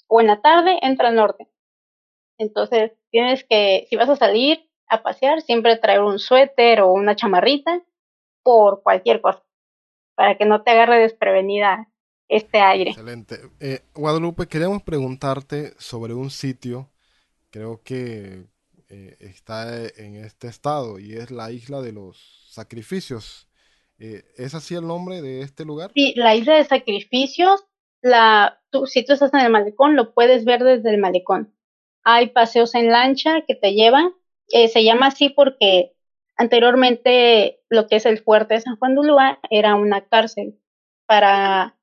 o en la tarde entra el norte. Entonces tienes que, si vas a salir a pasear, siempre traer un suéter o una chamarrita por cualquier cosa, para que no te agarre desprevenida este aire. Excelente. Eh, Guadalupe, queremos preguntarte sobre un sitio, creo que eh, está en este estado y es la isla de los sacrificios. Eh, ¿Es así el nombre de este lugar? Sí, la isla de sacrificios, la, tú, si tú estás en el malecón, lo puedes ver desde el malecón. Hay paseos en lancha que te llevan. se llama así porque anteriormente lo que es el fuerte de San Juan de Ulúa era una cárcel para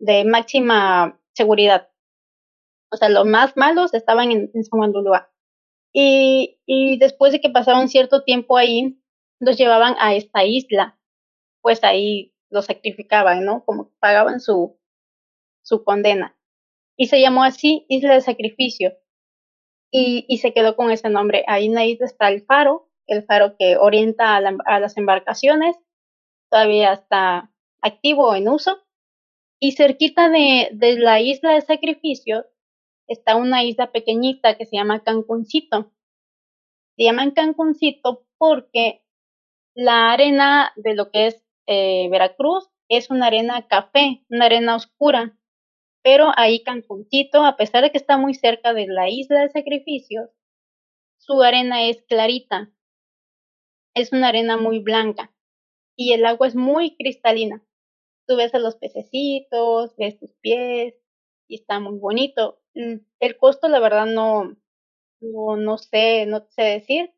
de máxima seguridad. O sea, los más malos estaban en, San Juan Y, y después de que pasaban cierto tiempo ahí, los llevaban a esta isla. Pues ahí los sacrificaban, ¿no? Como pagaban su, su condena. Y se llamó así Isla de Sacrificio. Y, se quedó con ese nombre. Ahí en la isla está el faro, el faro que orienta a las embarcaciones. Todavía está activo en uso y cerquita de, la isla de sacrificio está una isla pequeñita que se llama Cancuncito. Se llaman Cancuncito porque la arena de lo que es eh, Veracruz es una arena café, una arena oscura, pero ahí Cancuncito, a pesar de que está muy cerca de la isla de sacrificios, su arena es clarita, es una arena muy blanca y el agua es muy cristalina. Tú ves a los pececitos, ves tus pies y está muy bonito. Mm, el costo, la verdad, no, no, no sé, no sé decir,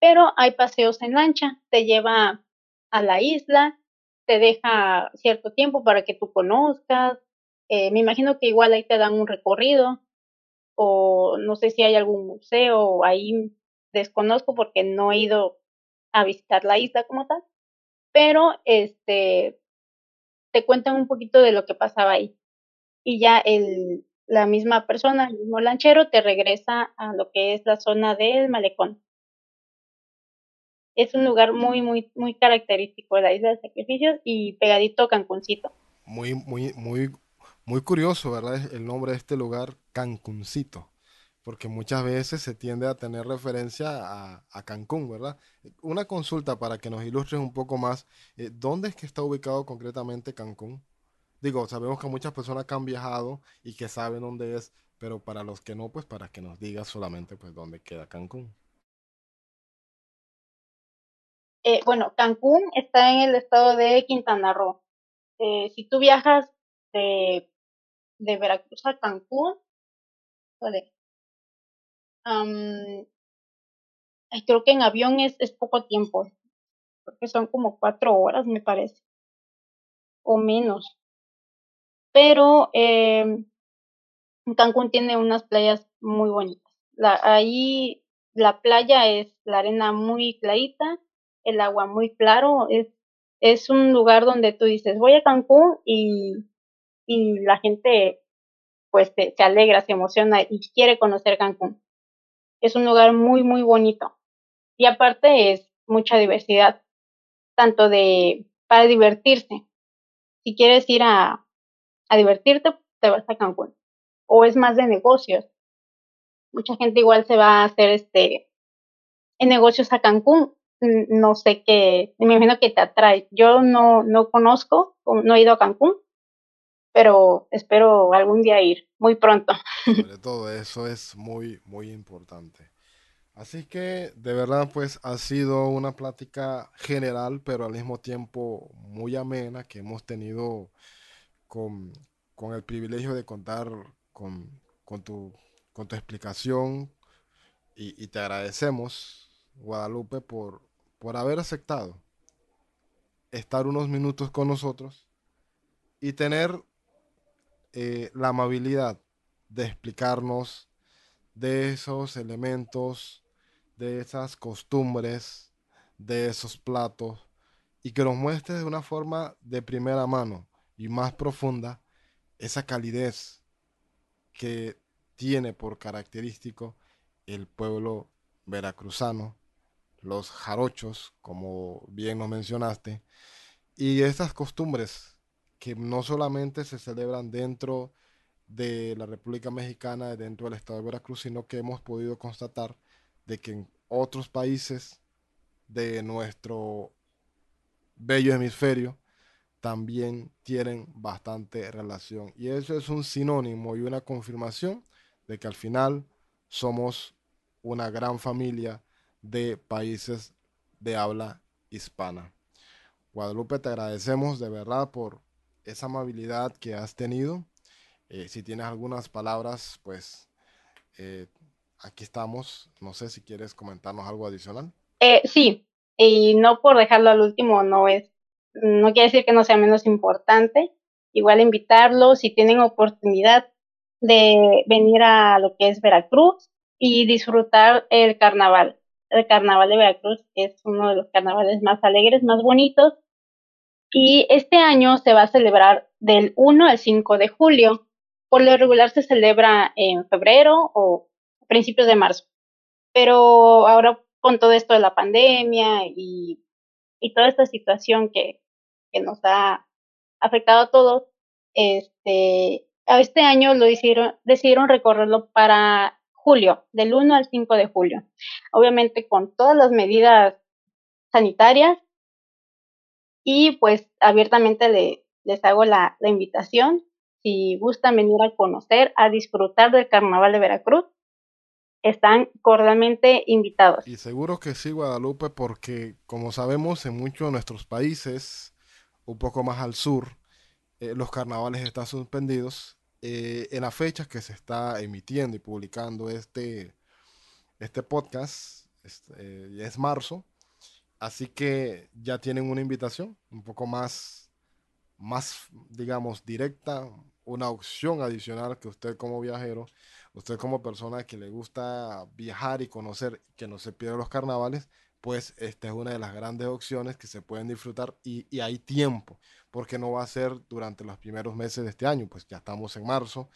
pero hay paseos en lancha, te lleva a la isla, te deja cierto tiempo para que tú conozcas. Eh, me imagino que igual ahí te dan un recorrido o no sé si hay algún museo ahí desconozco porque no he ido a visitar la isla como tal, pero este te cuentan un poquito de lo que pasaba ahí y ya el la misma persona, el mismo lanchero te regresa a lo que es la zona del malecón. Es un lugar muy, muy, muy característico de la isla de sacrificios y pegadito Cancuncito. Muy, muy, muy, muy curioso, ¿verdad? El nombre de este lugar, Cancuncito porque muchas veces se tiende a tener referencia a, Cancún, ¿verdad? Una consulta para que nos ilustres un poco más, eh, ¿dónde es que está ubicado concretamente Cancún? Digo, sabemos que muchas personas que han viajado y que saben dónde es, pero para los que no, pues para que nos digas solamente pues dónde queda Cancún. Eh, bueno, Cancún está en el estado de Quintana Roo. Eh, si tú viajas de, de Veracruz a Cancún, creo que en avión es, es poco tiempo, porque son como cuatro horas, me parece, o menos. Pero eh, Cancún tiene unas playas muy bonitas. Ahí la playa es la arena muy clarita, el agua muy claro, es, es un lugar donde tú dices, voy a Cancún y, y la gente pues se alegra, se emociona y quiere conocer Cancún es un lugar muy, muy bonito. Y aparte es mucha diversidad, tanto de para divertirse. Si quieres ir a, a divertirte, te vas a Cancún. O es más de negocios. Mucha gente igual se va a hacer este en negocios a Cancún. No sé qué, me imagino que te atrae. Yo no, no conozco, no he ido a Cancún, pero espero algún día ir, muy pronto. Sobre todo eso es muy, muy importante. Así que de verdad pues ha sido una plática general, pero al mismo tiempo muy amena que hemos tenido con, el privilegio de contar con, tu, con tu explicación y, te agradecemos, Guadalupe, por, por haber aceptado estar unos minutos con nosotros y tener eh, la amabilidad de explicarnos de esos elementos, de esas costumbres, de esos platos, y que nos muestres de una forma de primera mano y más profunda esa calidez que tiene por característico el pueblo veracruzano, los jarochos, como bien nos mencionaste, y estas costumbres que no solamente se celebran dentro de la República Mexicana, dentro del estado de Veracruz, sino que hemos podido constatar de que en otros países de nuestro bello hemisferio también tienen bastante relación. Y eso es un sinónimo y una confirmación de que al final somos una gran familia de países de habla hispana. Guadalupe, te agradecemos de verdad por esa amabilidad que has tenido. Eh, si tienes algunas palabras, pues eh, aquí estamos. No sé si quieres comentarnos algo adicional. Eh, sí, y no por dejarlo al último, no es, no quiere decir que no sea menos importante. Igual invitarlos si tienen oportunidad de venir a lo que es Veracruz y disfrutar el carnaval. El carnaval de Veracruz es uno de los carnavales más alegres, más bonitos y este año se va a celebrar del 1 al 5 de julio. Por lo regular se celebra en febrero o principios de marzo. Pero ahora con todo esto de la pandemia y, toda esta situación que, nos ha afectado a todos, este, este año lo decidieron recorrerlo para julio, del 1 al 5 de julio. Obviamente con todas las medidas sanitarias y pues abiertamente le, les hago la, invitación. Si gustan venir a conocer, a disfrutar del Carnaval de Veracruz, están cordialmente invitados. Y seguro que sí, Guadalupe, porque como sabemos, en muchos de nuestros países, un poco más al sur, eh, los carnavales están suspendidos. Eh, en las fechas que se está emitiendo y publicando este, este podcast, es, eh, es marzo, así que ya tienen una invitación un poco más, más, digamos, directa, una opción adicional que usted como viajero usted como persona que le gusta viajar y conocer, que no se pierda los carnavales, pues esta es una de las grandes opciones que se pueden disfrutar y, y, hay tiempo, porque no va a ser durante los primeros meses de este año, pues ya estamos en marzo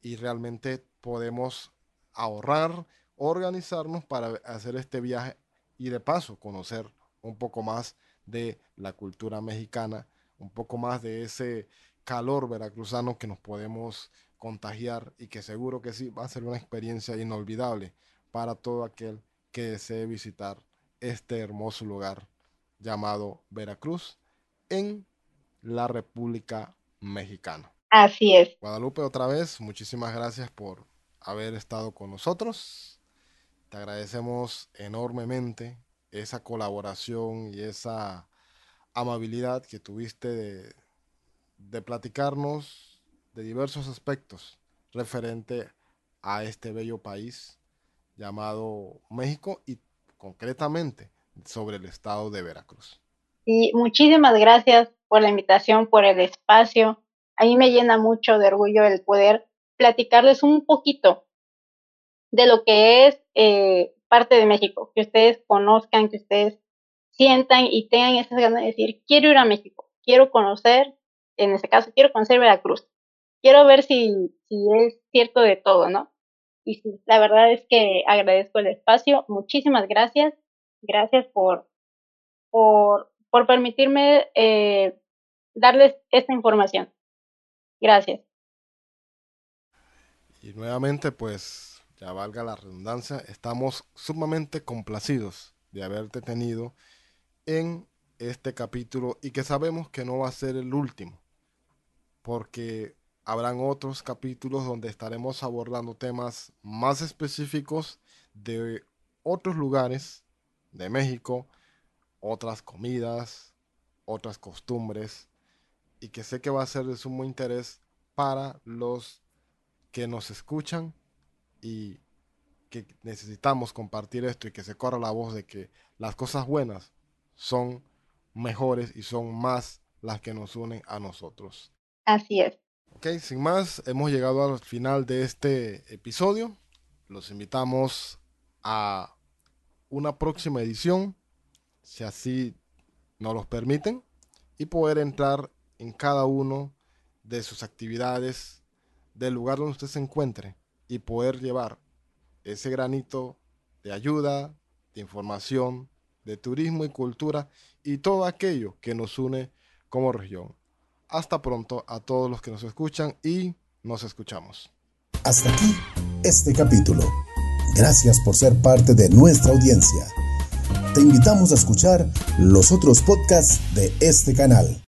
y realmente podemos ahorrar, organizarnos para hacer este viaje y de paso conocer un poco más de la cultura mexicana, un poco más de ese calor veracruzano que nos podemos contagiar y que seguro que sí va a ser una experiencia inolvidable para todo aquel que desee visitar este hermoso lugar llamado Veracruz en la República Mexicana. Así es. Guadalupe, otra vez, muchísimas gracias por haber estado con nosotros. Te agradecemos enormemente esa colaboración y esa amabilidad que tuviste de, platicarnos de diversos aspectos referente a este bello país llamado México y concretamente sobre el estado de Veracruz. Y muchísimas gracias por la invitación, por el espacio. A mí me llena mucho de orgullo el poder platicarles un poquito de lo que es eh, parte de México, que ustedes conozcan, que ustedes sientan y tengan esas ganas de decir, quiero ir a México, quiero conocer, en este caso, quiero conocer Veracruz quiero ver si, si es cierto de todo, ¿no? Y sí, la verdad es que agradezco el espacio. Muchísimas gracias. Gracias por, por, por permitirme eh, darles esta información. Gracias. Y nuevamente, pues, ya valga la redundancia, estamos sumamente complacidos de haberte tenido en este capítulo y que sabemos que no va a ser el último, porque habrán otros capítulos donde estaremos abordando temas más específicos de otros lugares de México, otras comidas, otras costumbres, y que sé que va a ser de sumo interés para los que nos escuchan y que necesitamos compartir esto y que se corra la voz de que las cosas buenas son mejores y son más las que nos unen a nosotros. Así es. Ok, sin más, hemos llegado al final de este episodio. Los invitamos a una próxima edición, si así nos los permiten, y poder entrar en cada uno de sus actividades del lugar donde usted se encuentre y poder llevar ese granito de ayuda, de información, de turismo y cultura y todo aquello que nos une como región. Hasta pronto a todos los que nos escuchan y nos escuchamos. Hasta aquí este capítulo. Gracias por ser parte de nuestra audiencia. Te invitamos a escuchar los otros podcasts de este canal.